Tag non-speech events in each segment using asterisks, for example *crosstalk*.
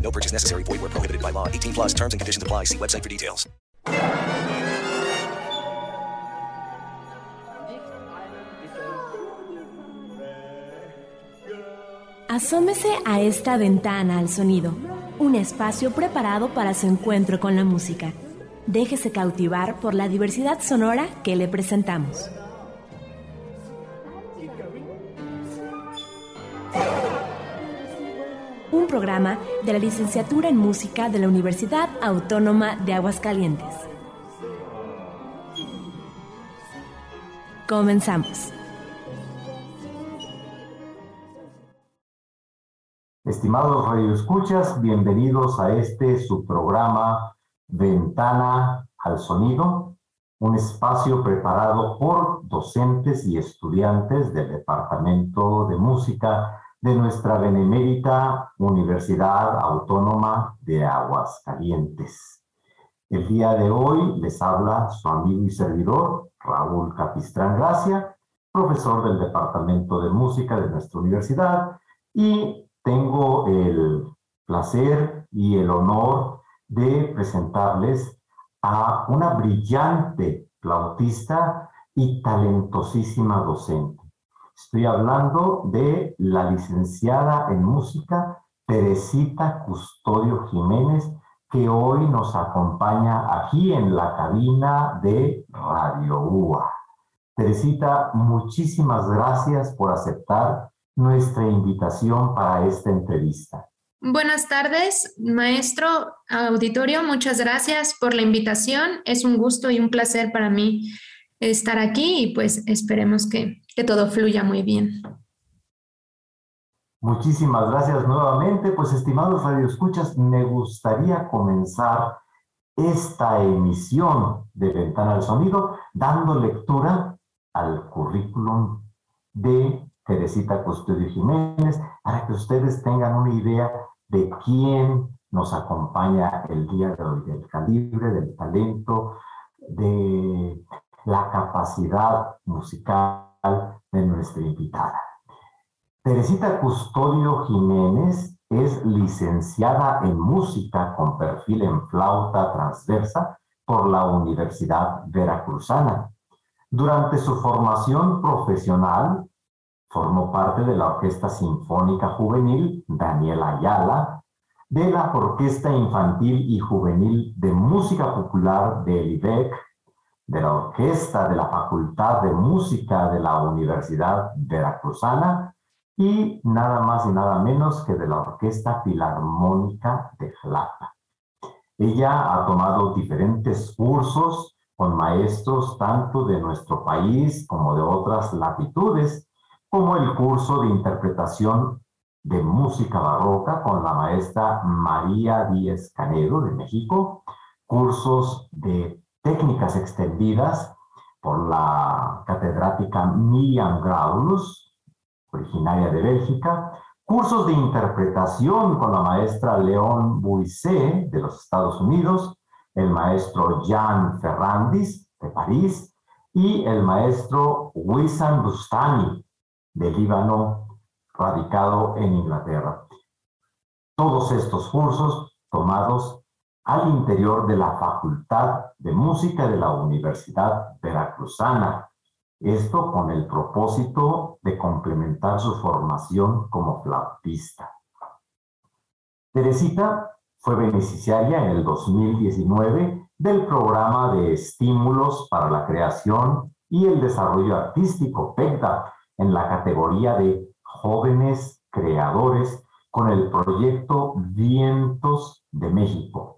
No purchase necessary. Void where prohibited by law. 18 plus terms and conditions apply. See website for details. Asómese a esta ventana al sonido, un espacio preparado para su encuentro con la música. Déjese cautivar por la diversidad sonora que le presentamos. Un programa de la licenciatura en música de la Universidad Autónoma de Aguascalientes. Comenzamos. Estimados radioescuchas, bienvenidos a este su programa Ventana al Sonido, un espacio preparado por docentes y estudiantes del Departamento de Música de nuestra benemérita Universidad Autónoma de Aguascalientes. El día de hoy les habla su amigo y servidor, Raúl Capistrán Gracia, profesor del Departamento de Música de nuestra universidad, y tengo el placer y el honor de presentarles a una brillante flautista y talentosísima docente. Estoy hablando de la licenciada en música Teresita Custodio Jiménez, que hoy nos acompaña aquí en la cabina de Radio UA. Teresita, muchísimas gracias por aceptar nuestra invitación para esta entrevista. Buenas tardes, maestro auditorio. Muchas gracias por la invitación. Es un gusto y un placer para mí estar aquí y pues esperemos que, que todo fluya muy bien. Muchísimas gracias nuevamente. Pues estimados radioescuchas, me gustaría comenzar esta emisión de Ventana al Sonido dando lectura al currículum de Teresita Custodio Jiménez para que ustedes tengan una idea de quién nos acompaña el día de hoy, del calibre, del talento, capacidad musical de nuestra invitada. Teresita Custodio Jiménez es licenciada en música con perfil en flauta transversa por la Universidad Veracruzana. Durante su formación profesional, formó parte de la Orquesta Sinfónica Juvenil Daniela Ayala, de la Orquesta Infantil y Juvenil de Música Popular de IBEC, de la Orquesta de la Facultad de Música de la Universidad Veracruzana y nada más y nada menos que de la Orquesta Filarmónica de Jalapa. Ella ha tomado diferentes cursos con maestros tanto de nuestro país como de otras latitudes, como el curso de interpretación de música barroca con la maestra María Díez Canedo de México, cursos de técnicas extendidas por la catedrática Miriam Graulus, originaria de Bélgica, cursos de interpretación con la maestra León Buissé de los Estados Unidos el maestro Jean Ferrandis de París y el maestro Wissam Bustani de Líbano, radicado en Inglaterra. Todos estos cursos tomados al interior de la Facultad de Música de la Universidad Veracruzana. Esto con el propósito de complementar su formación como flautista. Teresita fue beneficiaria en el 2019 del programa de estímulos para la creación y el desarrollo artístico PECDA en la categoría de jóvenes creadores con el proyecto Vientos de México.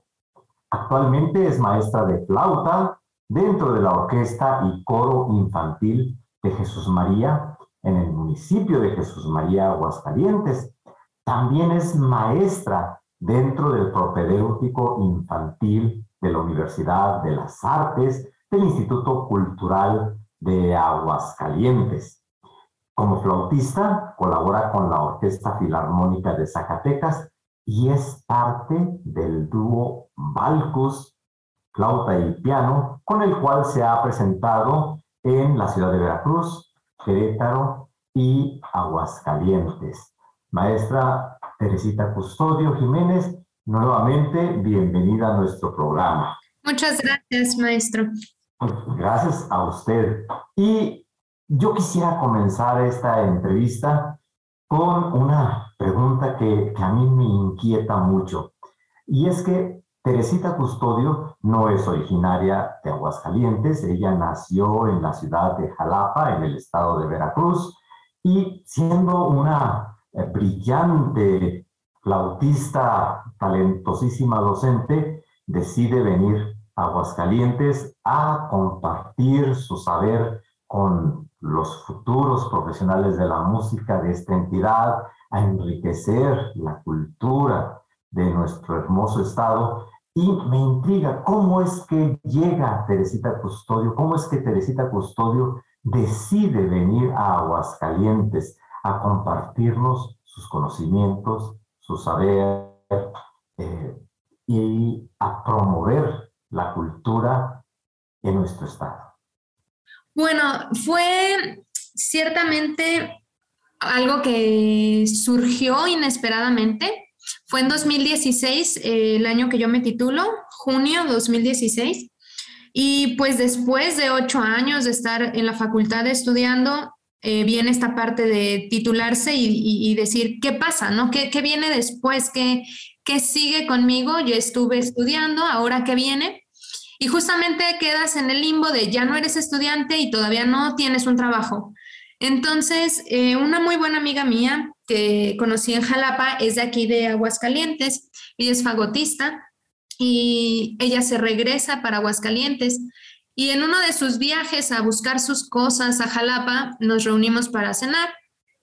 Actualmente es maestra de flauta dentro de la orquesta y coro infantil de Jesús María en el municipio de Jesús María, Aguascalientes. También es maestra dentro del propedéutico infantil de la Universidad de las Artes del Instituto Cultural de Aguascalientes. Como flautista, colabora con la Orquesta Filarmónica de Zacatecas y es parte del dúo Balcus, flauta y piano, con el cual se ha presentado en la ciudad de Veracruz, Querétaro y Aguascalientes. Maestra Teresita Custodio Jiménez, nuevamente bienvenida a nuestro programa. Muchas gracias, maestro. Gracias a usted. Y yo quisiera comenzar esta entrevista con una pregunta que, a mí me inquieta mucho. Y es que Teresita Custodio no es originaria de Aguascalientes, ella nació en la ciudad de Jalapa, en el estado de Veracruz, y siendo una eh, brillante flautista, talentosísima docente, decide venir a Aguascalientes a compartir su saber con los futuros profesionales de la música de esta entidad, a enriquecer la cultura de nuestro hermoso estado. Y me intriga cómo es que llega Teresita Custodio, cómo es que Teresita Custodio decide venir a Aguascalientes a compartirnos sus conocimientos, su saber eh, y a promover la cultura en nuestro estado. Bueno, fue ciertamente algo que surgió inesperadamente. Fue en 2016, eh, el año que yo me titulo, junio 2016. Y pues después de ocho años de estar en la facultad estudiando, eh, viene esta parte de titularse y, decir, ¿qué pasa? ¿no? ¿Qué, ¿Qué, viene después? ¿Qué, ¿Qué sigue conmigo? Yo estuve estudiando, ¿ahora qué viene? Y justamente quedas en el limbo de ya no eres estudiante y todavía no tienes un trabajo. Entonces, eh, una muy buena amiga mía que conocí en Jalapa es de aquí de Aguascalientes, ella es fagotista y ella se regresa para Aguascalientes y en uno de sus viajes a buscar sus cosas a Jalapa nos reunimos para cenar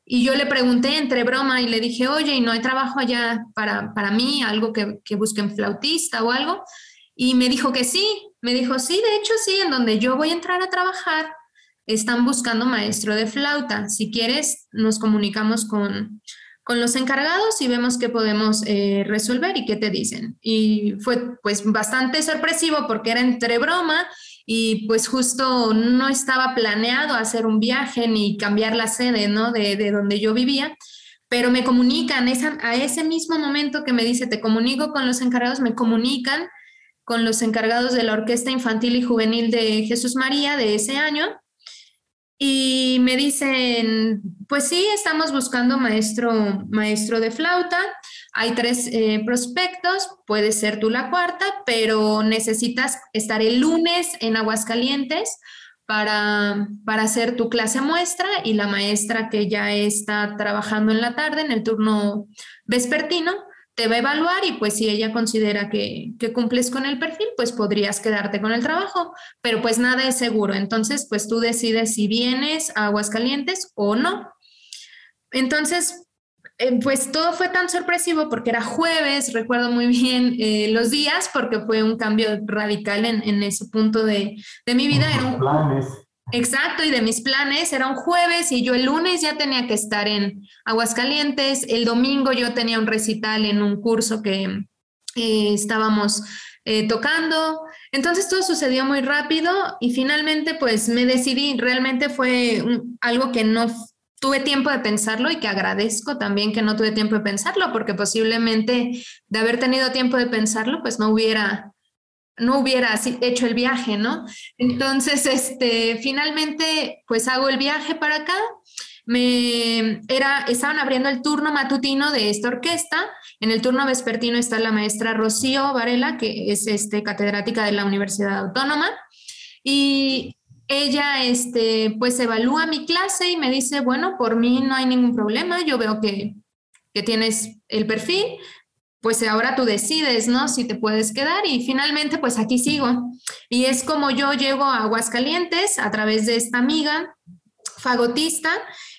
y yo le pregunté entre broma y le dije, oye, ¿y no hay trabajo allá para, para mí, algo que, que busquen flautista o algo? Y me dijo que sí, me dijo, sí, de hecho sí, en donde yo voy a entrar a trabajar, están buscando maestro de flauta. Si quieres, nos comunicamos con, con los encargados y vemos qué podemos eh, resolver y qué te dicen. Y fue pues bastante sorpresivo porque era entre broma y pues justo no estaba planeado hacer un viaje ni cambiar la sede, ¿no? De, de donde yo vivía pero me comunican esa, a ese mismo momento que me dice, te comunico con los encargados, me comunican con los encargados de la Orquesta Infantil y Juvenil de Jesús María de ese año. Y me dicen, pues sí, estamos buscando maestro, maestro de flauta. Hay tres eh, prospectos, puede ser tú la cuarta, pero necesitas estar el lunes en Aguascalientes para, para hacer tu clase muestra y la maestra que ya está trabajando en la tarde, en el turno vespertino, te va a evaluar y pues si ella considera que, cumples con el perfil, pues podrías quedarte con el trabajo, pero pues nada es seguro. Entonces, pues tú decides si vienes a Aguascalientes o no. Entonces, eh, pues todo fue tan sorpresivo porque era jueves, recuerdo muy bien eh, los días porque fue un cambio radical en, ese punto de, mi vida. Un, Exacto, y de mis planes era un jueves y yo el lunes ya tenía que estar en Aguascalientes, el domingo yo tenía un recital en un curso que eh, estábamos eh, tocando. Entonces todo sucedió muy rápido y finalmente pues me decidí, realmente fue algo que no tuve tiempo de pensarlo y que agradezco también que no tuve tiempo de pensarlo porque posiblemente de haber tenido tiempo de pensarlo pues no hubiera no hubiera hecho el viaje, ¿no? Entonces, este, finalmente, pues hago el viaje para acá. Me era, estaban abriendo el turno matutino de esta orquesta. En el turno vespertino está la maestra Rocío Varela, que es este, catedrática de la Universidad Autónoma. Y ella, este, pues evalúa mi clase y me dice, bueno, por mí no hay ningún problema. Yo veo que, que tienes el perfil, pues ahora tú decides, ¿no? Si te puedes quedar y finalmente pues aquí sigo. Y es como yo llego a Aguascalientes a través de esta amiga fagotista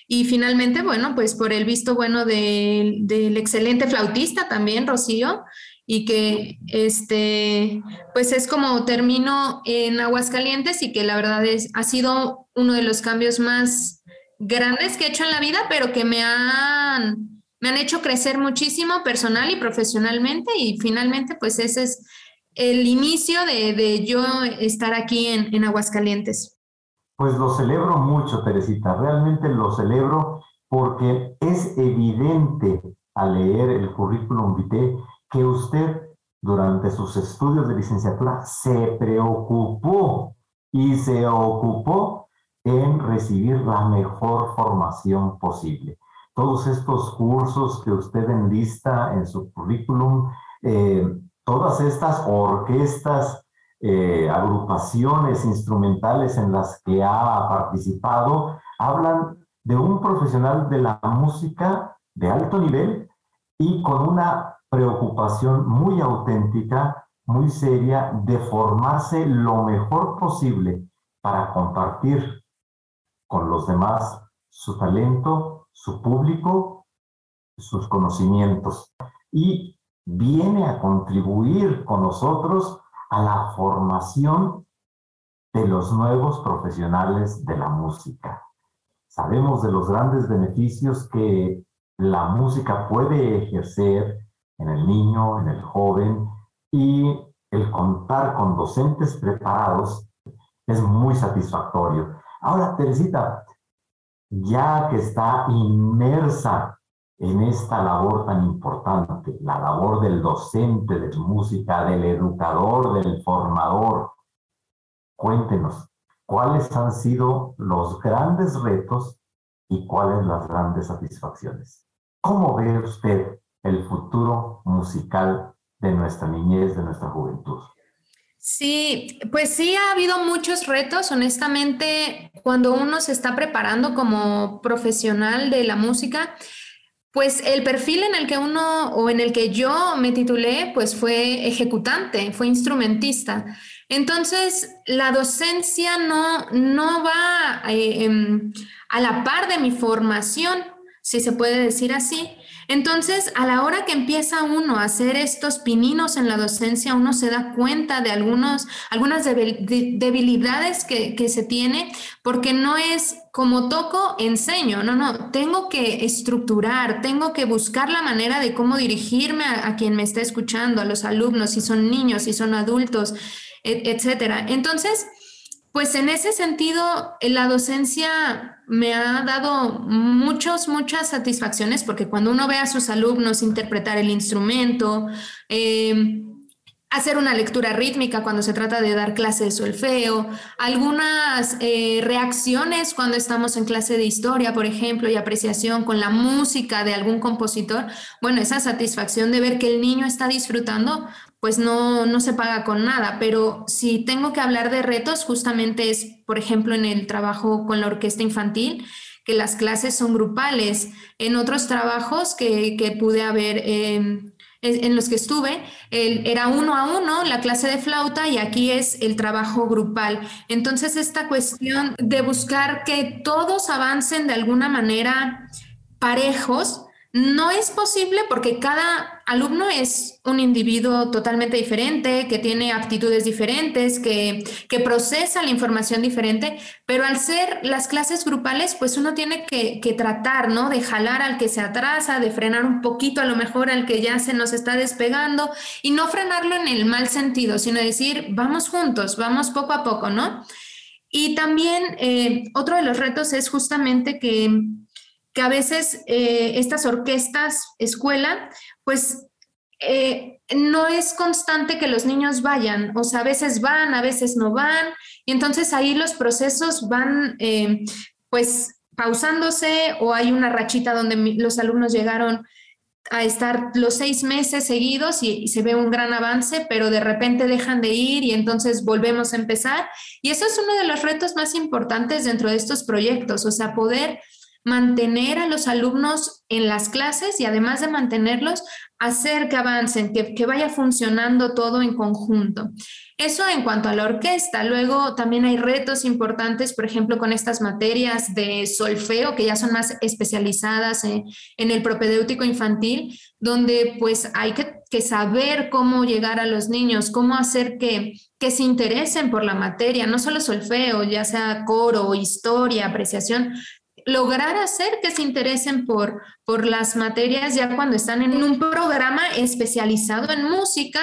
y finalmente, bueno, pues por el visto bueno del excelente flautista también, Rocío, y que este, pues es como termino en Aguascalientes y que la verdad es, ha sido uno de los cambios más grandes que he hecho en la vida, pero que me han me han hecho crecer muchísimo personal y profesionalmente y finalmente pues ese es el inicio de, yo estar aquí en, en, Aguascalientes. Pues lo celebro mucho, Teresita, realmente lo celebro porque es evidente al leer el currículum vitae que usted durante sus estudios de licenciatura se preocupó y se ocupó en recibir la mejor formación posible todos estos cursos que usted enlista en su currículum, eh, todas estas orquestas, eh, agrupaciones instrumentales en las que ha participado, hablan de un profesional de la música de alto nivel y con una preocupación muy auténtica, muy seria de formarse lo mejor posible para compartir con los demás su talento, su público, sus conocimientos y viene a contribuir con nosotros a la formación de los nuevos profesionales de la música. Sabemos de los grandes beneficios que la música puede ejercer en el niño, en el joven, y el contar con docentes preparados es muy satisfactorio. Ahora, Teresita, ya que está inmersa en esta labor tan importante, la labor del docente de música, del educador, del formador. Cuéntenos, ¿cuáles han sido los grandes retos y cuáles las grandes satisfacciones? ¿Cómo ve usted el futuro musical de nuestra niñez, de nuestra juventud? Sí, pues sí ha habido muchos retos, honestamente, cuando uno se está preparando como profesional de la música, pues el perfil en el que uno o en el que yo me titulé, pues fue ejecutante, fue instrumentista. Entonces, la docencia no, no va eh, em, a la par de mi formación, si se puede decir así. Entonces, a la hora que empieza uno a hacer estos pininos en la docencia, uno se da cuenta de algunos, algunas debilidades que, se tiene, porque no es como toco, enseño, no, no, tengo que estructurar, tengo que buscar la manera de cómo dirigirme a, quien me está escuchando, a los alumnos, si son niños, si son adultos, etcétera. Entonces, pues en ese sentido, la docencia me ha dado muchas, muchas satisfacciones porque cuando uno ve a sus alumnos interpretar el instrumento, eh, hacer una lectura rítmica cuando se trata de dar clase de solfeo, algunas eh, reacciones cuando estamos en clase de historia, por ejemplo, y apreciación con la música de algún compositor, bueno, esa satisfacción de ver que el niño está disfrutando, pues no, no se paga con nada, pero si tengo que hablar de retos, justamente es, por ejemplo, en el trabajo con la orquesta infantil, que las clases son grupales. En otros trabajos que, que pude haber, em, en los que estuve, era uno a uno la clase de flauta y aquí es el trabajo grupal. Entonces, esta cuestión de buscar que todos avancen de alguna manera parejos, no es posible porque cada alumno es un individuo totalmente diferente, que tiene aptitudes diferentes, que, que, procesa la información diferente, pero al ser las clases grupales, pues uno tiene que, que, tratar, ¿no? De jalar al que se atrasa, de frenar un poquito a lo mejor al que ya se nos está despegando y no frenarlo en el mal sentido, sino decir, vamos juntos, vamos poco a poco, ¿no? Y también eh, otro de los retos es justamente que que a veces eh, estas orquestas, escuela, pues eh, no es constante que los niños vayan, o sea, a veces van, a veces no van, y entonces ahí los procesos van eh, pues pausándose o hay una rachita donde los alumnos llegaron a estar los seis meses seguidos y, y, se ve un gran avance, pero de repente dejan de ir y entonces volvemos a empezar. Y eso es uno de los retos más importantes dentro de estos proyectos, o sea, poder mantener a los alumnos en las clases y además de mantenerlos, hacer que avancen, que, vaya funcionando todo en conjunto. Eso en cuanto a la orquesta. Luego también hay retos importantes, por ejemplo, con estas materias de solfeo, que ya son más especializadas en, el propedéutico infantil, donde pues hay que, que, saber cómo llegar a los niños, cómo hacer que, que se interesen por la materia, no solo solfeo, ya sea coro, historia, apreciación, lograr hacer que se interesen por, por las materias ya cuando están en un programa especializado en música,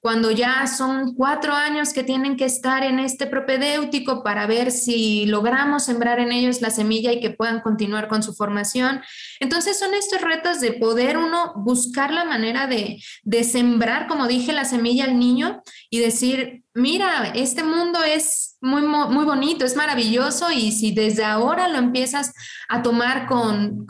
cuando ya son cuatro años que tienen que estar en este propedéutico para ver si logramos sembrar en ellos la semilla y que puedan continuar con su formación. Entonces son estos retos de poder uno buscar la manera de, de sembrar, como dije, la semilla al niño y decir, mira, este mundo es muy, muy bonito, es maravilloso y si desde ahora lo empiezas a tomar con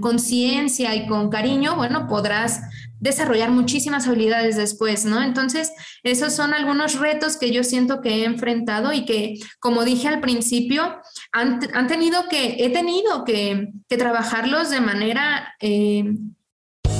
conciencia y con cariño, bueno, podrás desarrollar muchísimas habilidades después, ¿no? Entonces, esos son algunos retos que yo siento que he enfrentado y que, como dije al principio, han, tenido que, he tenido que, que trabajarlos de manera... Eh,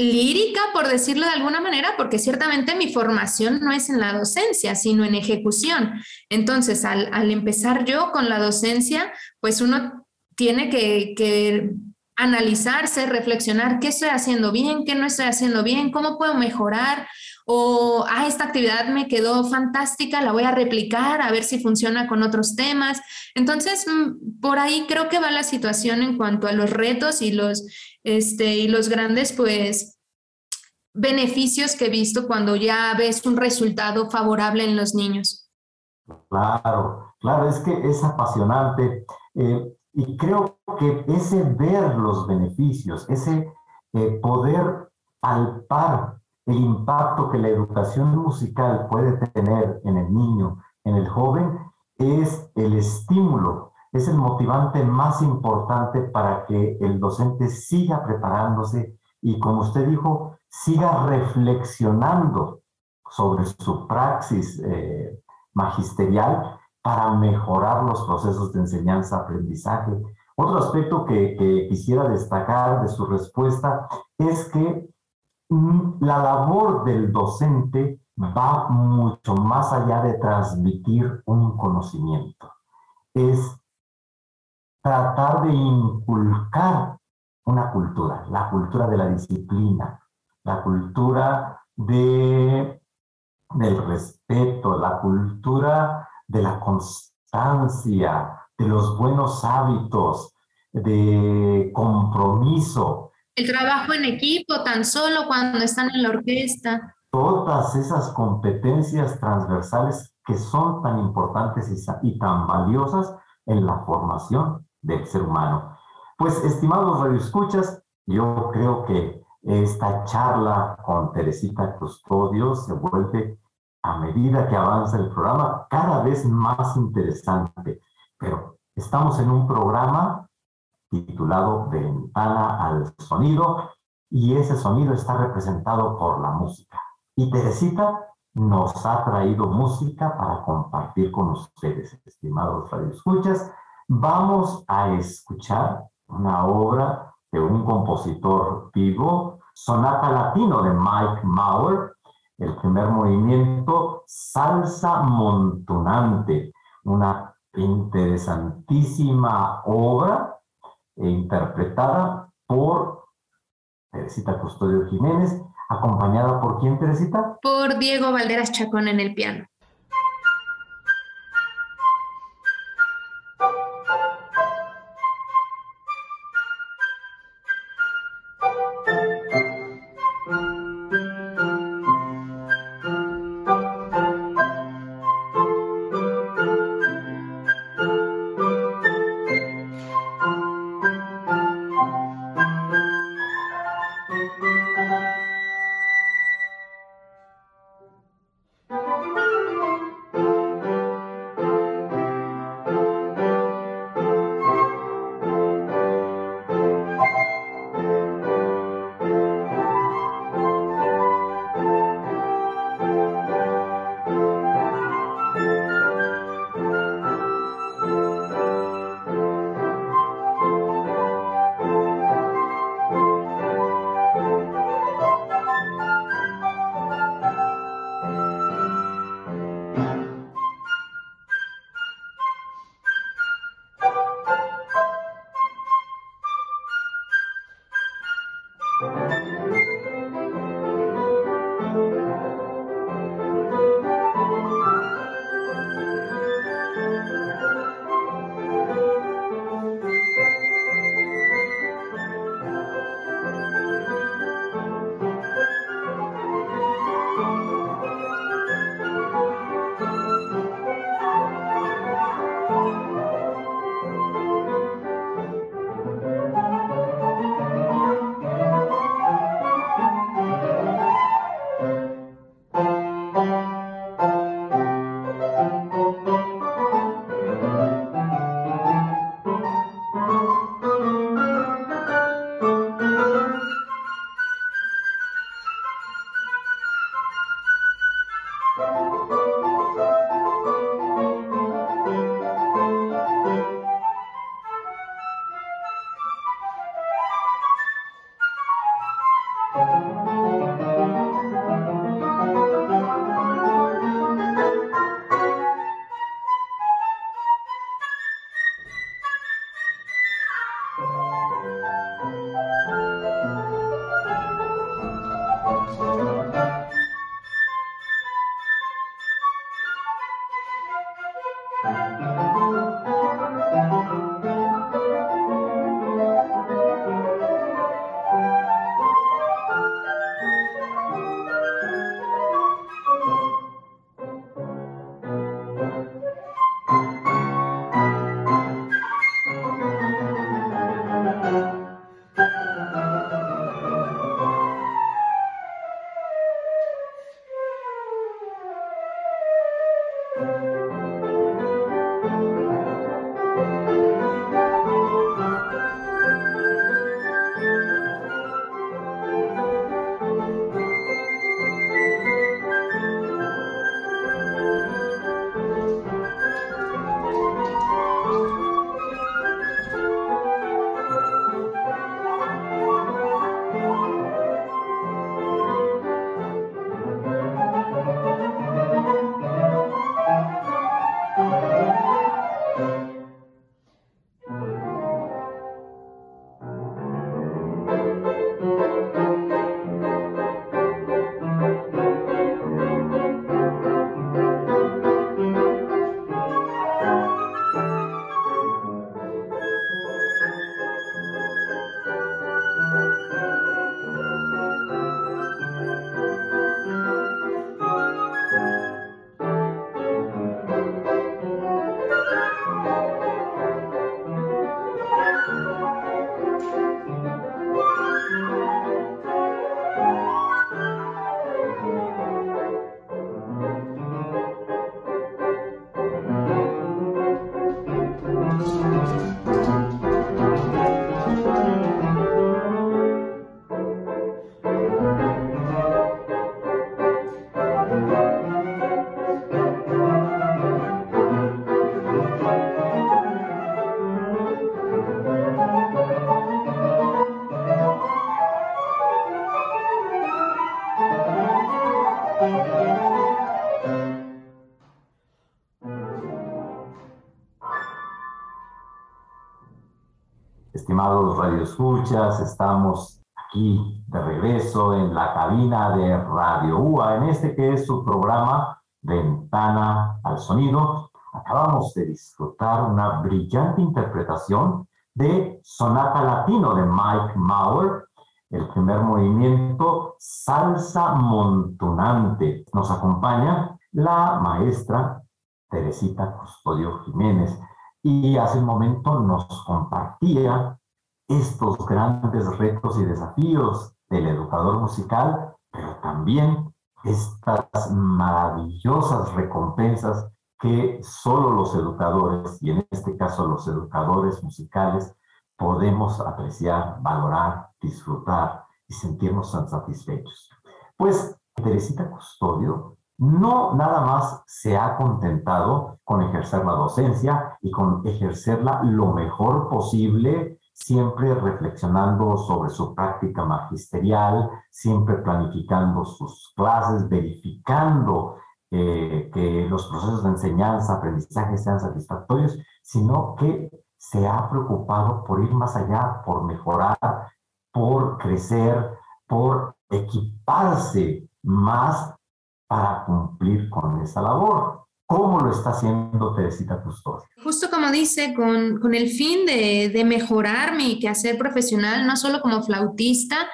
Lírica, por decirlo de alguna manera, porque ciertamente mi formación no es en la docencia, sino en ejecución. Entonces, al, empezar yo con la docencia, pues uno tiene que, analizarse, reflexionar qué estoy haciendo bien, qué no estoy haciendo bien, cómo puedo mejorar, o, ah, esta actividad me quedó fantástica, la voy a replicar, a ver si funciona con otros temas. Entonces, mm, por ahí creo que va la situación en cuanto a los retos y los, este, y los grandes, pues, beneficios que he visto cuando ya ves un resultado favorable en los niños. Claro, claro, es que es apasionante eh, y creo que ese ver los beneficios, ese eh, poder palpar el impacto que la educación musical puede tener en el niño, en el joven, es el estímulo es el motivante más importante para que el docente siga preparándose y, como usted dijo, siga reflexionando sobre su praxis eh, magisterial para mejorar los procesos de enseñanza-aprendizaje. Otro aspecto que, quisiera destacar de su respuesta es que la labor del docente va mucho más allá de transmitir un conocimiento. Es tratar de inculcar una cultura, la cultura de la disciplina, la cultura de, del respeto, la cultura de la constancia, de los buenos hábitos, de compromiso. El trabajo en equipo, tan solo cuando están en la orquesta. Todas esas competencias transversales que son tan importantes y tan valiosas en la formación del ser humano. Pues, estimados radioescuchas, yo creo que esta charla con Teresita Custodio se vuelve, a medida que avanza el programa, cada vez más interesante. Pero estamos en un programa titulado Ventana al Sonido y ese sonido está representado por la música. Y Teresita nos ha traído música para compartir con ustedes, estimados radioescuchas. Vamos a escuchar una obra de un compositor vivo, Sonata Latino de Mike Mauer, el primer movimiento, Salsa Montunante, una interesantísima obra interpretada por Teresita Custodio Jiménez, acompañada por quién, Teresita? Por Diego Valderas Chacón en el piano. Estimados radioescuchas, estamos aquí de regreso en la cabina de Radio UA, en este que es su programa Ventana al Sonido. Acabamos de disfrutar una brillante interpretación de Sonata Latino de Mike Mauer, el primer movimiento Salsa Montunante. Nos acompaña la maestra Teresita Custodio Jiménez y hace un momento nos compartía estos grandes retos y desafíos del educador musical, pero también estas maravillosas recompensas que solo los educadores, y en este caso los educadores musicales, podemos apreciar, valorar, disfrutar y sentirnos tan satisfechos. Pues Teresita Custodio no nada más se ha contentado con ejercer la docencia y con ejercerla lo mejor posible, siempre reflexionando sobre su práctica magisterial, siempre planificando sus clases, verificando eh, que los procesos de enseñanza, aprendizaje sean satisfactorios, sino que se ha preocupado por ir más allá, por mejorar, por crecer, por equiparse más para cumplir con esa labor. ¿Cómo lo está haciendo Teresita Custodio? Justo como dice, con, con el fin de, de, mejorar mi quehacer profesional, no solo como flautista,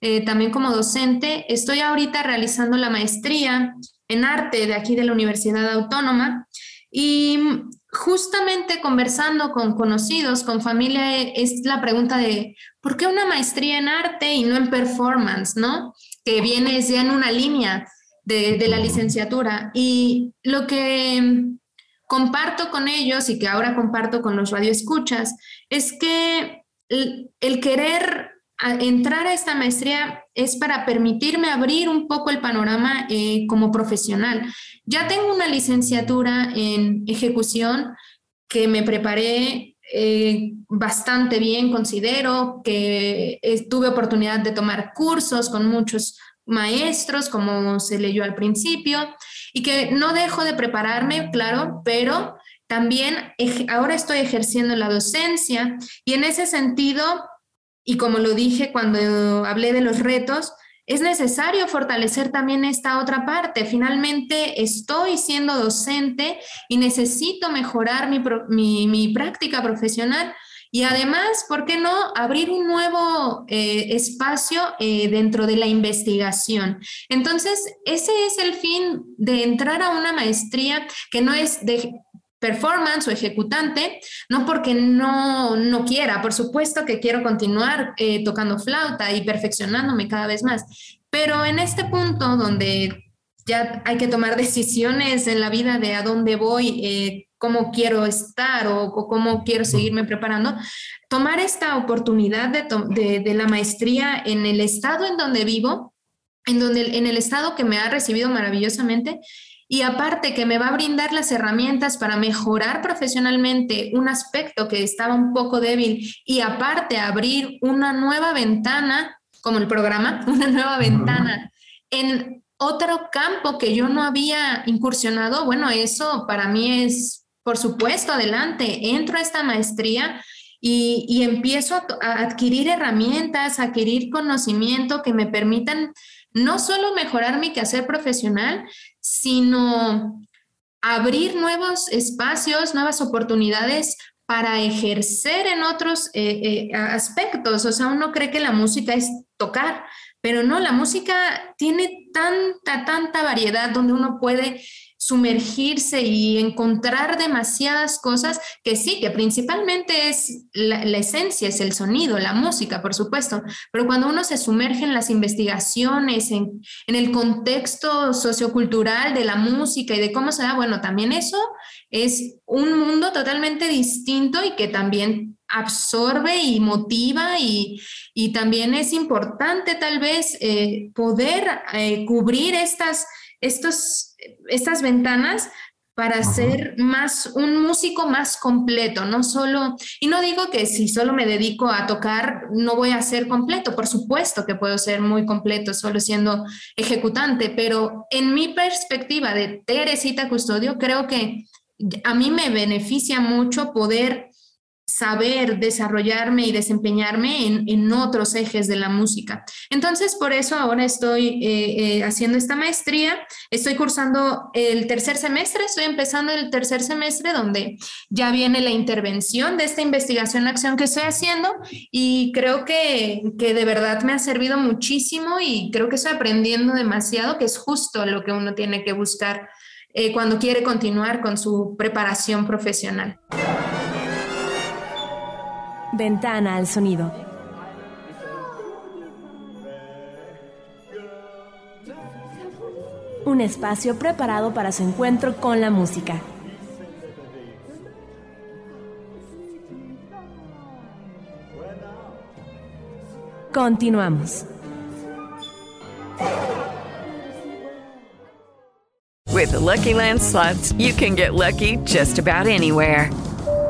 eh, también como docente, estoy ahorita realizando la maestría en arte de aquí de la Universidad Autónoma y justamente conversando con conocidos, con familia, es la pregunta de, ¿por qué una maestría en arte y no en performance, no? Que viene ya en una línea de, la licenciatura. Y lo que comparto con ellos y que ahora comparto con los radioescuchas es que el, querer entrar a esta maestría es para permitirme abrir un poco el panorama eh, como profesional. Ya tengo una licenciatura en ejecución que me preparé eh, bastante bien, considero que tuve oportunidad de tomar cursos con muchos maestros, como se leyó al principio, y que no dejo de prepararme, claro, pero también ahora estoy ejerciendo la docencia y en ese sentido, y como lo dije cuando hablé de los retos, es necesario fortalecer también esta otra parte. Finalmente estoy siendo docente y necesito mejorar mi, mi, práctica profesional y además, ¿por qué no abrir un nuevo eh, espacio eh, dentro de la investigación? Entonces, ese es el fin de entrar a una maestría que no es de performance o ejecutante, no porque no, no quiera, por supuesto que quiero continuar eh, tocando flauta y perfeccionándome cada vez más, pero en este punto donde ya hay que tomar *laughs* decisiones en la vida de a dónde voy, cómo quiero estar o, cómo quiero seguirme preparando, tomar esta oportunidad de, de, la maestría en el estado en donde vivo, en, donde, en el estado que me ha recibido maravillosamente y aparte que me va a brindar las herramientas para mejorar profesionalmente un aspecto que estaba un poco débil y aparte abrir una nueva ventana, como el programa, *laughs* una nueva ventana en otro campo que yo no había incursionado, bueno, eso para mí es por supuesto, adelante, entro a esta maestría y, empiezo a, adquirir herramientas, a adquirir conocimiento que me permitan no solo mejorar mi quehacer profesional, sino abrir nuevos espacios, nuevas oportunidades para ejercer en otros eh, eh, aspectos. O sea, uno cree que la música es tocar, pero no, la música tiene tanta, tanta variedad donde uno puede sumergirse y encontrar demasiadas cosas que sí, que principalmente es la, esencia, es el sonido, la música, por supuesto, pero cuando uno se sumerge en las investigaciones, en, en el contexto sociocultural de la música y de cómo se da, bueno, también eso es un mundo totalmente distinto y que también absorbe y motiva y, y también es importante tal vez eh, poder eh, cubrir estas, estos estas ventanas para ser más un músico más completo, no solo, y no digo que si solo me dedico a tocar no voy a ser completo, por supuesto que puedo ser muy completo solo siendo ejecutante, pero en mi perspectiva de Teresita Custodio, creo que a mí me beneficia mucho poder saber desarrollarme y desempeñarme en, otros ejes de la música. Entonces, por eso ahora estoy eh, eh, haciendo esta maestría, estoy cursando el tercer semestre, estoy empezando el tercer semestre donde ya viene la intervención de esta investigación, acción que estoy haciendo y creo que, que de verdad me ha servido muchísimo y creo que estoy aprendiendo demasiado, que es justo lo que uno tiene que buscar eh, cuando quiere continuar con su preparación profesional. Ventana al sonido. Un espacio preparado para su encuentro con la música. Continuamos. With the Lucky Land slots, you can get lucky just about anywhere.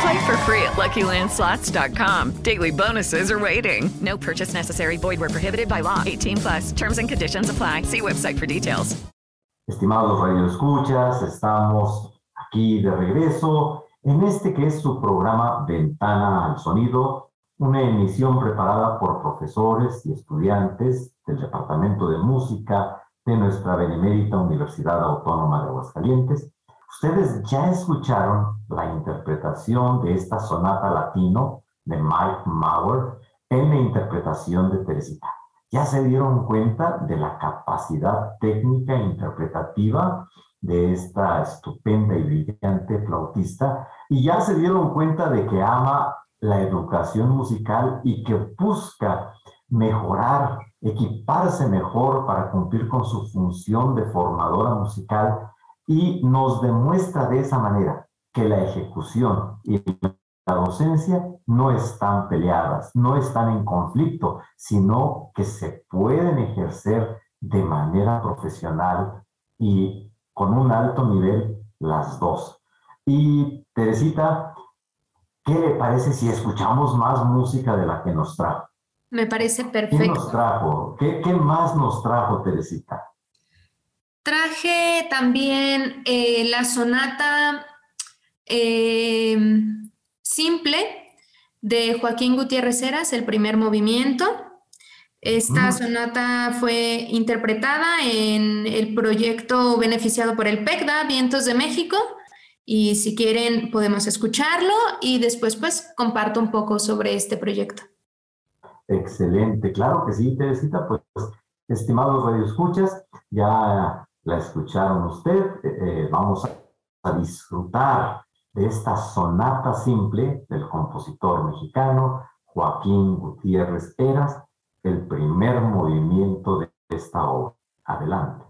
Play for free at LuckyLandSlots.com. Daily bonuses are waiting. No purchase necessary. Void where prohibited by law. 18 plus. Terms and conditions apply. See website for details. Estimados radioescuchas, estamos aquí de regreso en este que es su programa Ventana al Sonido, una emisión preparada por profesores y estudiantes del Departamento de Música de nuestra Benemérita Universidad Autónoma de Aguascalientes Ustedes ya escucharon la interpretación de esta sonata latino de Mike Mauer en la interpretación de Teresita. Ya se dieron cuenta de la capacidad técnica e interpretativa de esta estupenda y brillante flautista y ya se dieron cuenta de que ama la educación musical y que busca mejorar, equiparse mejor para cumplir con su función de formadora musical y nos demuestra de esa manera que la ejecución y la docencia no están peleadas, no están en conflicto, sino que se pueden ejercer de manera profesional y con un alto nivel las dos. Y Teresita, ¿qué le parece si escuchamos más música de la que nos trajo? Me parece perfecto. ¿Qué nos trajo? ¿Qué, qué más nos trajo Teresita? Traje también eh, la sonata eh, simple de Joaquín Gutiérrez Heras, el primer movimiento. Esta sonata fue interpretada en el proyecto beneficiado por el PECDA, Vientos de México, y si quieren podemos escucharlo y después pues comparto un poco sobre este proyecto. Excelente, claro que sí, Teresita, pues estimados radioescuchas, ya la escucharon usted. Eh, eh, vamos a, disfrutar de esta sonata simple del compositor mexicano Joaquín Gutiérrez Eras, el primer movimiento de esta obra. Adelante.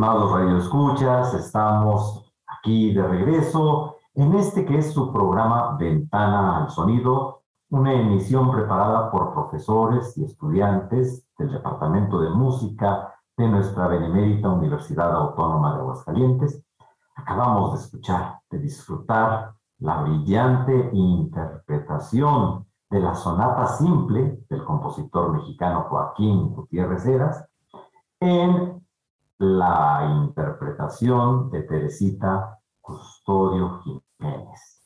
Estimados radioescuchas, estamos aquí de regreso en este que es su programa Ventana al Sonido, una emisión preparada por profesores y estudiantes del Departamento de Música de nuestra benemérita Universidad Autónoma de Aguascalientes. Acabamos de escuchar, de disfrutar la brillante interpretación de la sonata simple del compositor mexicano Joaquín Gutiérrez Heras en la interpretación de Teresita Custodio Jiménez.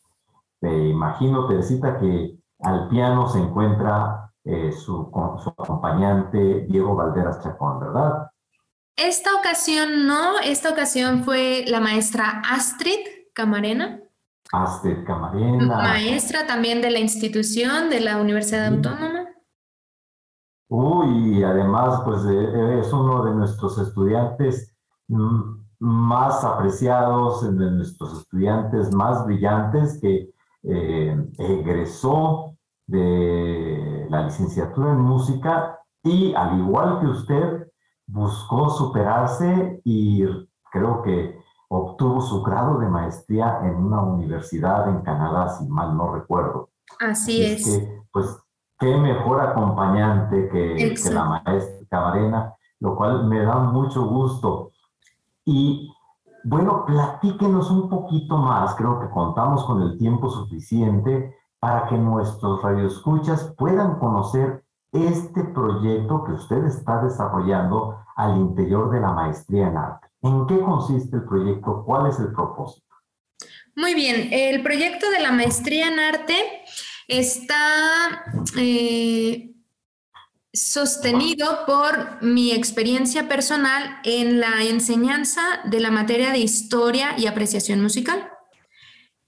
Te imagino, Teresita, que al piano se encuentra eh, su, su acompañante Diego Valderas Chacón, ¿verdad? Esta ocasión no, esta ocasión fue la maestra Astrid Camarena. Astrid Camarena. Maestra también de la institución de la Universidad Autónoma. Uy, y además, pues eh, es uno de nuestros estudiantes más apreciados, de nuestros estudiantes más brillantes que eh, egresó de la licenciatura en música y al igual que usted, buscó superarse y creo que obtuvo su grado de maestría en una universidad en Canadá, si mal no recuerdo. Así, es. Que, pues, qué mejor acompañante que, que, la maestra Camarena, lo cual me da mucho gusto. Y bueno, platíquenos un poquito más, creo que contamos con el tiempo suficiente para que nuestros radioescuchas puedan conocer este proyecto que usted está desarrollando al interior de la maestría en arte. ¿En qué consiste el proyecto? ¿Cuál es el propósito? Muy bien, el proyecto de la maestría en arte está eh, sostenido por mi experiencia personal en la enseñanza de la materia de historia y apreciación musical.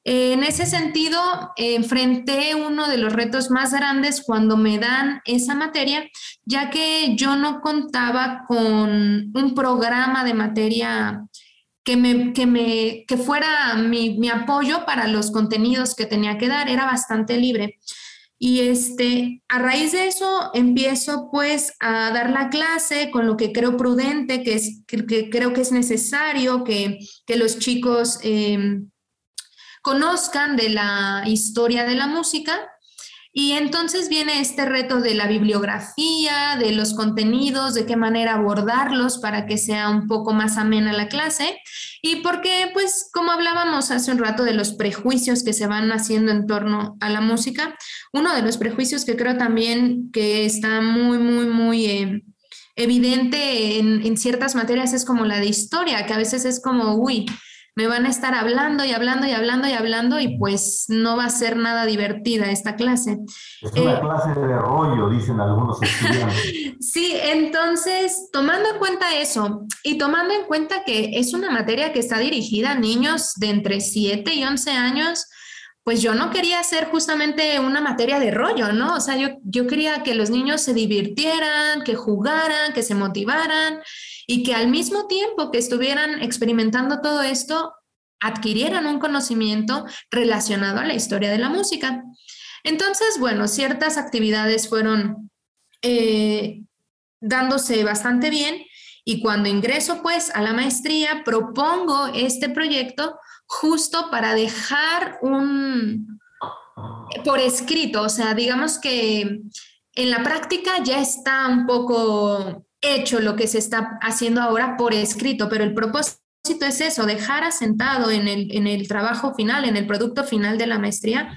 En ese sentido, enfrenté uno de los retos más grandes cuando me dan esa materia, ya que yo no contaba con un programa de materia que, me, que, me, que fuera mi, mi apoyo para los contenidos que tenía que dar, era bastante libre. Y este, a raíz de eso empiezo pues a dar la clase con lo que creo prudente, que, es, que, creo que es necesario que, que los chicos eh, conozcan de la historia de la música. Y entonces viene este reto de la bibliografía, de los contenidos, de qué manera abordarlos para que sea un poco más amena la clase. Y porque, pues, como hablábamos hace un rato de los prejuicios que se van haciendo en torno a la música, uno de los prejuicios que creo también que está muy, muy, muy... Eh, evidente en, en ciertas materias es como la de historia, que a veces es como, uy, me van a estar hablando y hablando y hablando y hablando y pues no va a ser nada divertida esta clase. Es una eh, clase de rollo, dicen algunos estudiantes. *laughs* sí, entonces, tomando en cuenta eso y tomando en cuenta que es una materia que está dirigida a niños de entre 7 y 11 años, pues yo no quería hacer justamente una materia de rollo, ¿no? O sea, yo, yo quería que los niños se divirtieran, que jugaran, que se motivaran y que al mismo tiempo que estuvieran experimentando todo esto, adquirieran un conocimiento relacionado a la historia de la música. Entonces, bueno, ciertas actividades fueron eh, dándose bastante bien y cuando ingreso pues a la maestría propongo este proyecto justo para dejar un por escrito, o sea, digamos que en la práctica ya está un poco hecho lo que se está haciendo ahora por escrito, pero el propósito es eso, dejar asentado en el, en el trabajo final, en el producto final de la maestría,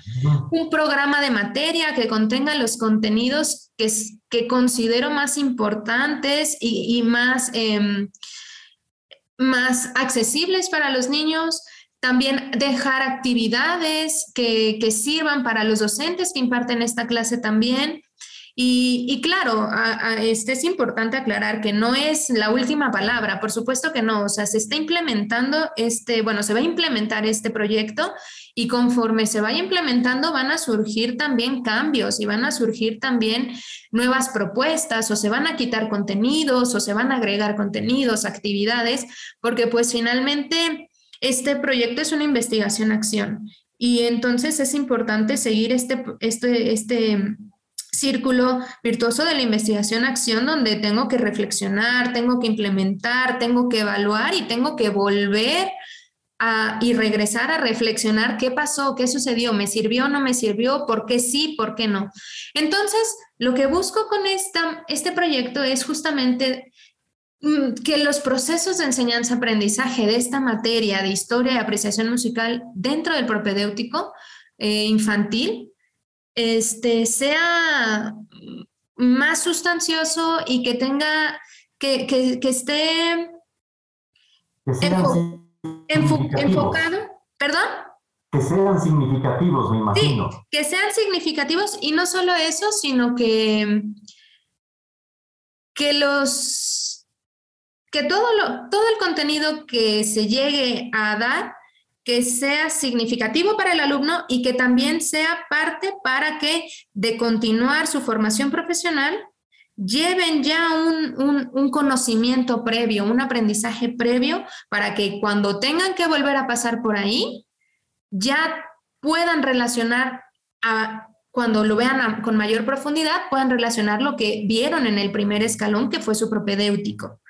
un programa de materia que contenga los contenidos que, que considero más importantes y, más, em, más accesibles para los niños. También dejar actividades que, que sirvan para los docentes que imparten esta clase también. Y, claro, este es importante aclarar que no es la última palabra, por supuesto que no, o sea, se está implementando este, bueno, se va a implementar este proyecto y conforme se vaya implementando van a surgir también cambios y van a surgir también nuevas propuestas o se van a quitar contenidos o se van a agregar contenidos, actividades, porque pues finalmente este proyecto es una investigación-acción y entonces es importante seguir este, este, este círculo virtuoso de la investigación-acción donde tengo que reflexionar, tengo que implementar, tengo que evaluar y tengo que volver a, y regresar a reflexionar qué pasó, qué sucedió, me sirvió, no me sirvió, por qué sí, por qué no. Entonces, lo que busco con esta, este proyecto es justamente mm, que los procesos de enseñanza-aprendizaje de esta materia de historia y apreciación musical dentro del propedéutico eh, infantil este, sea más sustancioso y que tenga, que, que, que esté enfocado, perdón. Que sean significativos, me imagino. Sí, que sean significativos y no solo eso, sino que, que los, que todo, lo, todo el contenido que se llegue a dar que sea significativo para el alumno y que también sea parte para que de continuar su formación profesional lleven ya un, conocimiento previo, un aprendizaje previo para que cuando tengan que volver a pasar por ahí, ya puedan relacionar a, cuando lo vean con mayor profundidad, puedan relacionar lo que vieron en el primer escalón, que fue su propedéutico.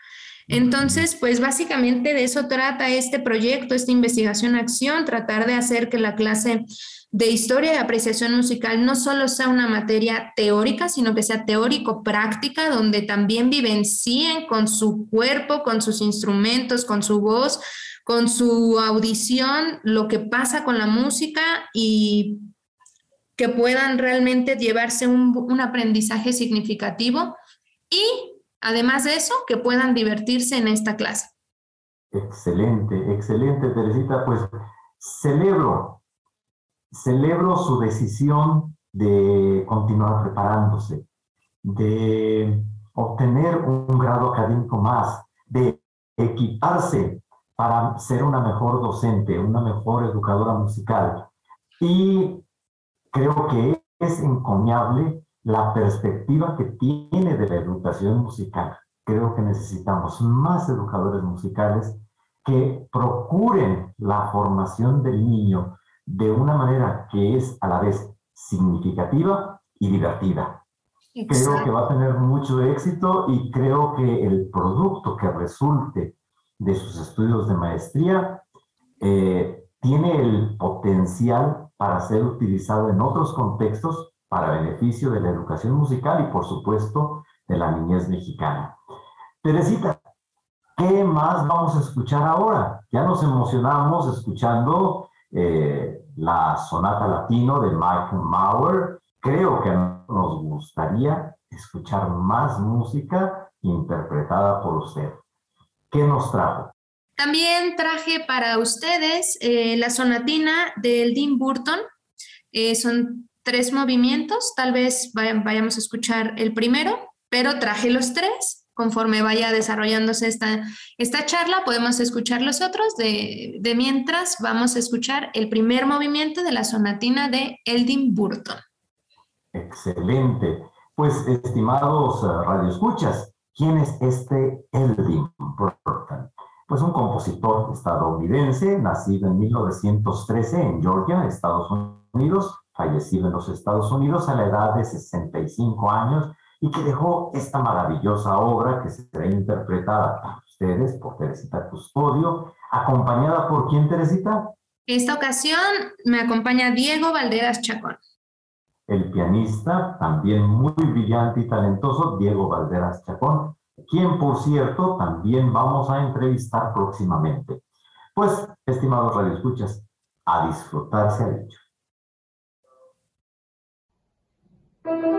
Entonces, pues básicamente de eso trata este proyecto, esta investigación-acción, tratar de hacer que la clase de historia y apreciación musical no solo sea una materia teórica, sino que sea teórico-práctica, donde también vivencien con su cuerpo, con sus instrumentos, con su voz, con su audición, lo que pasa con la música y que puedan realmente llevarse un, un aprendizaje significativo y Además de eso, que puedan divertirse en esta clase. Excelente, excelente, Teresita. Pues celebro, celebro su decisión de continuar preparándose, de obtener un grado académico más, de equiparse para ser una mejor docente, una mejor educadora musical. Y creo que es encomiable la perspectiva que tiene de la educación musical. Creo que necesitamos más educadores musicales que procuren la formación del niño de una manera que es a la vez significativa y divertida. Creo que va a tener mucho éxito y creo que el producto que resulte de sus estudios de maestría eh, tiene el potencial para ser utilizado en otros contextos para beneficio de la educación musical y por supuesto de la niñez mexicana. Teresita, ¿qué más vamos a escuchar ahora? Ya nos emocionamos escuchando eh, la sonata latino de Michael Mauer. Creo que nos gustaría escuchar más música interpretada por usted. ¿Qué nos trajo? También traje para ustedes eh, la sonatina del Dean Burton. Eh, son tres movimientos, tal vez vayamos a escuchar el primero, pero traje los tres. Conforme vaya desarrollándose esta, esta charla, podemos escuchar los otros. De, mientras, vamos a escuchar el primer movimiento de la sonatina de Eldin Burton. Excelente. Pues, estimados eh, radioescuchas, ¿quién es este Eldin Burton? Pues un compositor estadounidense, nacido en 1913 en Georgia, Estados Unidos, fallecido en los Estados Unidos a la edad de 65 años y que dejó esta maravillosa obra que será interpretada por ustedes, por Teresita Custodio, acompañada por quién, Teresita? Esta ocasión me acompaña Diego Valderas Chacón. El pianista, también muy brillante y talentoso, Diego Valderas Chacón, quien, por cierto, también vamos a entrevistar próximamente. Pues, estimados radioescuchas, a disfrutarse al hecho.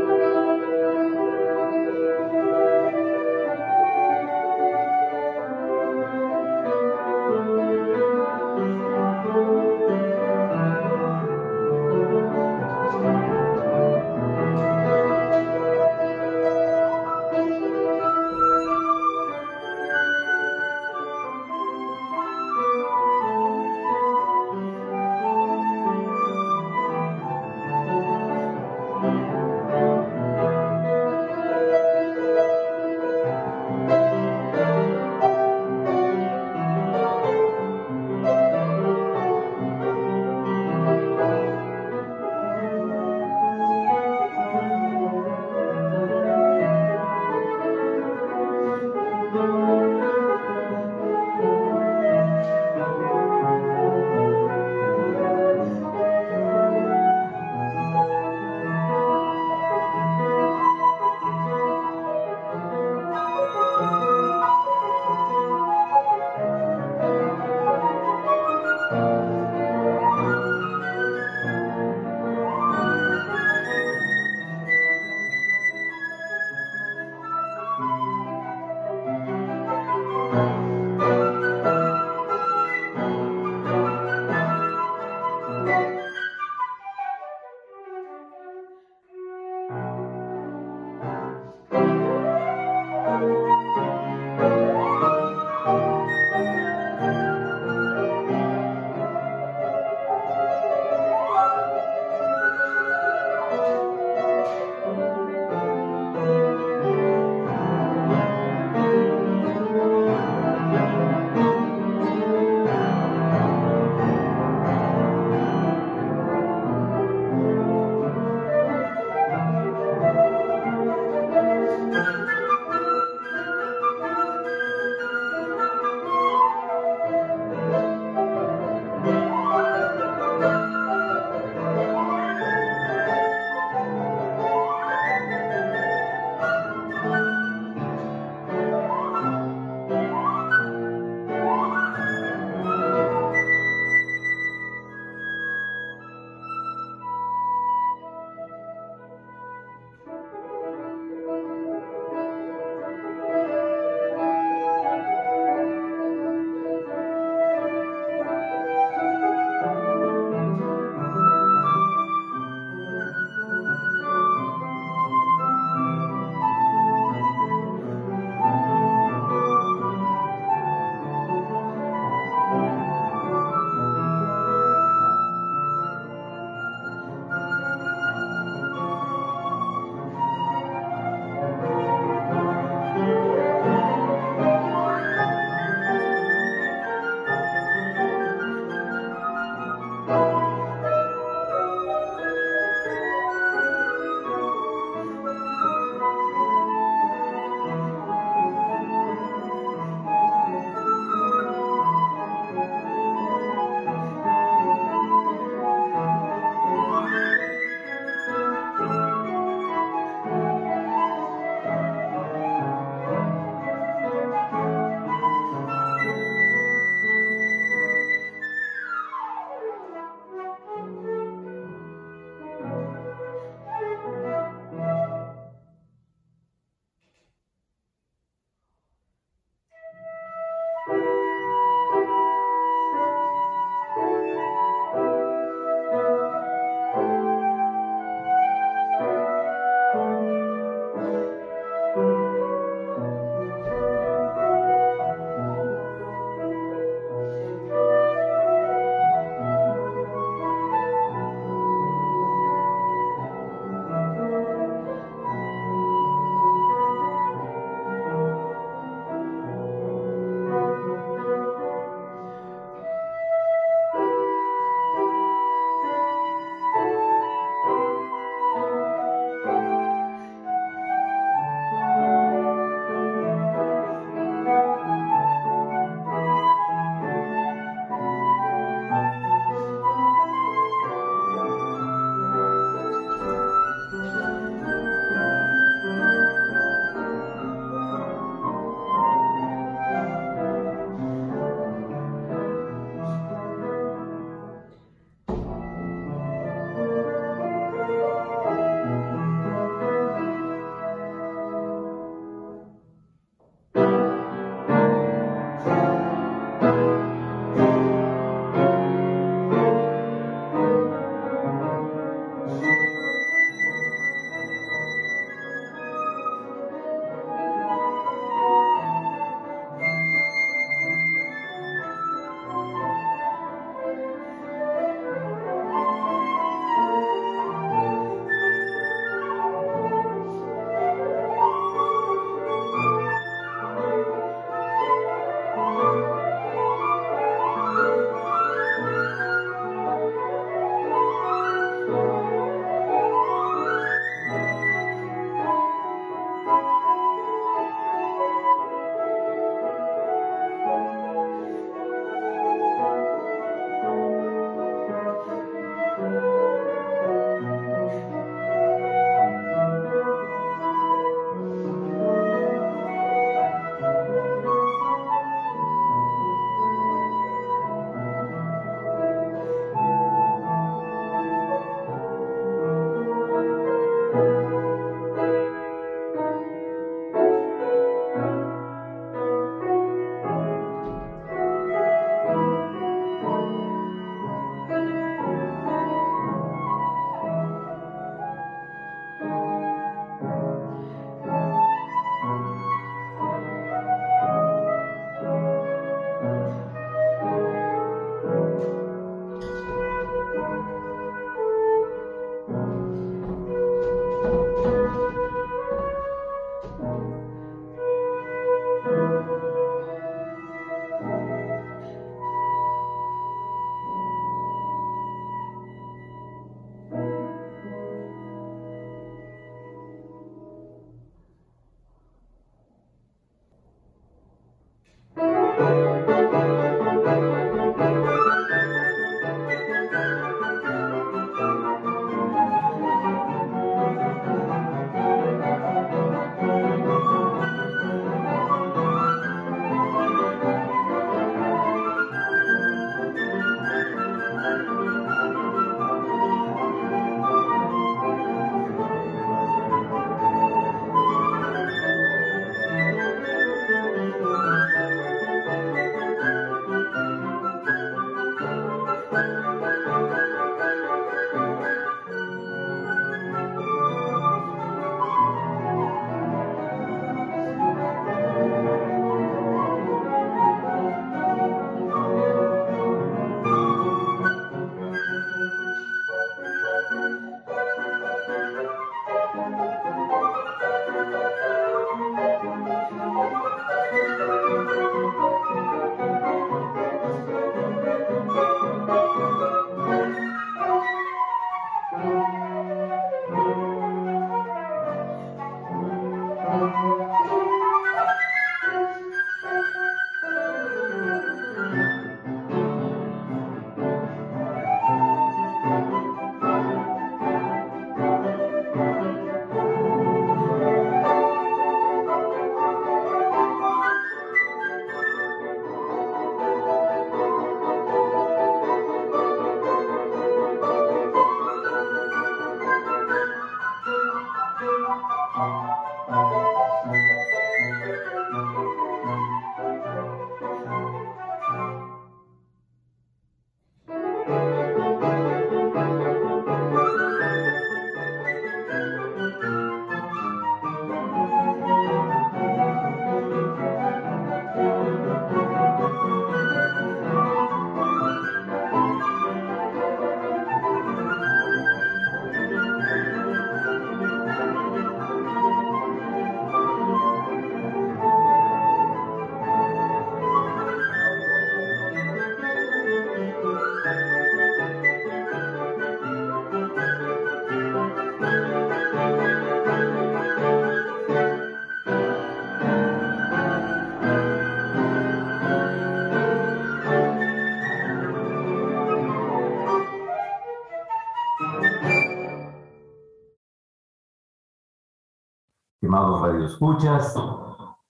Estimados radioescuchas,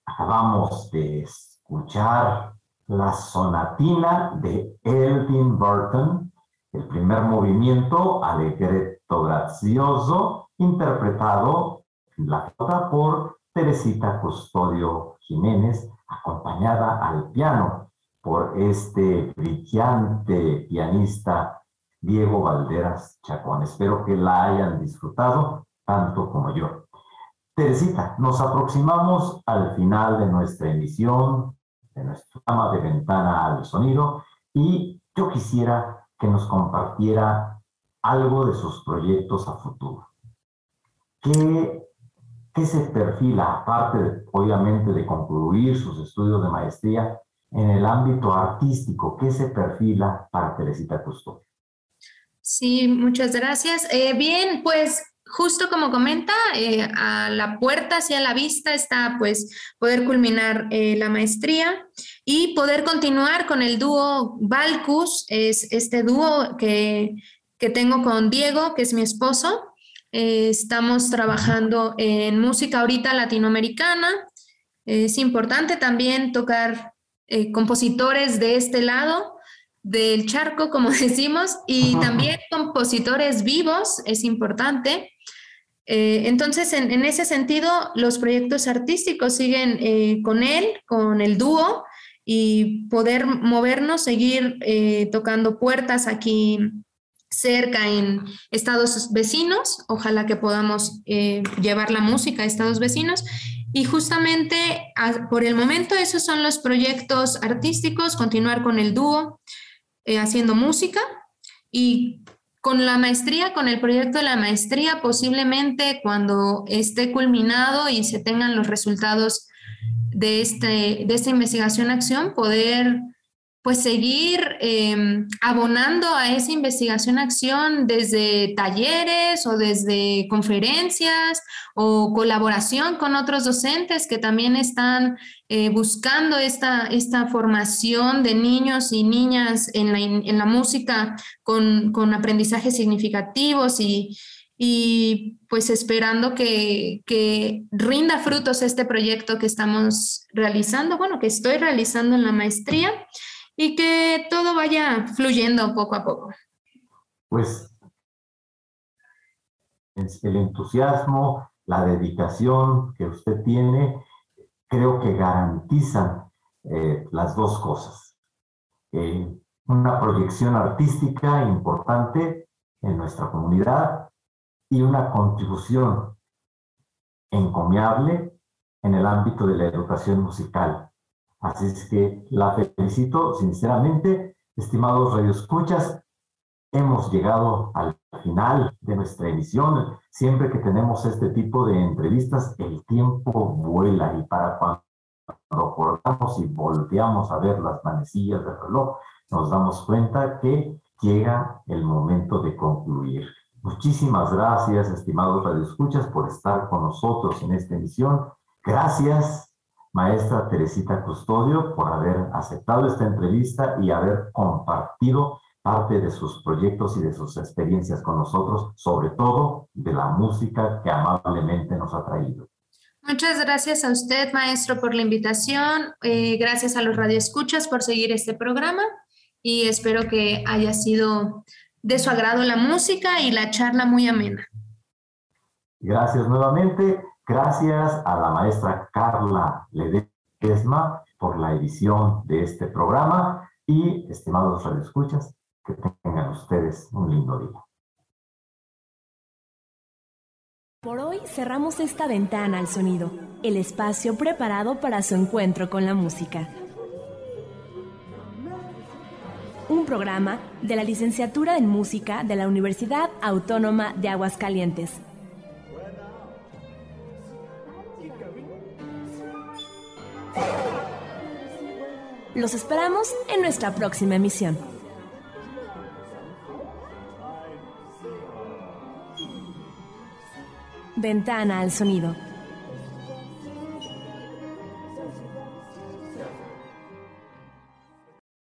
acabamos de escuchar la sonatina de Elvin Burton, el primer movimiento alegreto gracioso, interpretado en la flauta por Teresita Custodio Jiménez, acompañada al piano por este brillante pianista Diego Valderas Chacón. Espero que la hayan disfrutado tanto como yo. Teresita, nos aproximamos al final de nuestra emisión, de nuestro programa de ventana al sonido, y yo quisiera que nos compartiera algo de sus proyectos a futuro. ¿Qué, qué se perfila, aparte, obviamente, de concluir sus estudios de maestría, en el ámbito artístico? ¿Qué se perfila para Teresita Custodio? Sí, muchas gracias. Eh, bien, pues justo como comenta, eh, a la puerta, hacia la vista está pues poder culminar eh, la maestría y poder continuar con el dúo Balcus, es este dúo que, que tengo con Diego, que es mi esposo. Eh, estamos trabajando en música ahorita latinoamericana. Es importante también tocar compositores de este lado del charco, como *laughs* decimos, y también compositores vivos, es importante. Eh, entonces, en, ese sentido, los proyectos artísticos siguen eh, con él, con el dúo, y poder movernos, seguir eh, tocando puertas aquí cerca en estados vecinos. Ojalá que podamos llevar la música a estados vecinos. Y justamente por el momento esos son los proyectos artísticos, continuar con el dúo, haciendo música y con la maestría, con el proyecto de la maestría, posiblemente cuando esté culminado y se tengan los resultados de, este, de esta investigación-acción, poder pues seguir em, abonando a esa investigación-acción desde talleres o desde conferencias o colaboración con otros docentes que también están eh, buscando esta, esta formación de niños y niñas en la, en la música con, con, aprendizajes significativos y, y pues esperando que, que rinda frutos este proyecto que estamos realizando, bueno, que estoy realizando en la maestría y que todo vaya fluyendo poco a poco. Pues el entusiasmo, la dedicación que usted tiene, creo que garantizan eh, las dos cosas. Eh, una proyección artística importante en nuestra comunidad y una contribución encomiable en el ámbito de la educación musical Así es que la felicito sinceramente, estimados radioescuchas. Hemos llegado al final de nuestra emisión. Siempre que tenemos este tipo de entrevistas, el tiempo vuela y para cuando cortamos y volteamos a ver las manecillas del reloj, nos damos cuenta que llega el momento de concluir. Muchísimas gracias, estimados radioescuchas, por estar con nosotros en esta emisión. Gracias maestra Teresita Custodio, por haber aceptado esta entrevista y haber compartido parte de sus proyectos y de sus experiencias con nosotros, sobre todo de la música que amablemente nos ha traído. Muchas gracias a usted, maestro, por la invitación. Eh, gracias a los radioescuchas por seguir este programa y espero que haya sido de su agrado la música y la charla muy amena. Gracias nuevamente. Gracias a la maestra Carla Ledesma por la edición de este programa y, estimados radioescuchas, que tengan ustedes un lindo día. Por hoy cerramos esta ventana al sonido, el espacio preparado para su encuentro con la música. Un programa de la licenciatura en música de la Universidad Autónoma de Aguascalientes. Los esperamos en nuestra próxima emisión. Ventana al sonido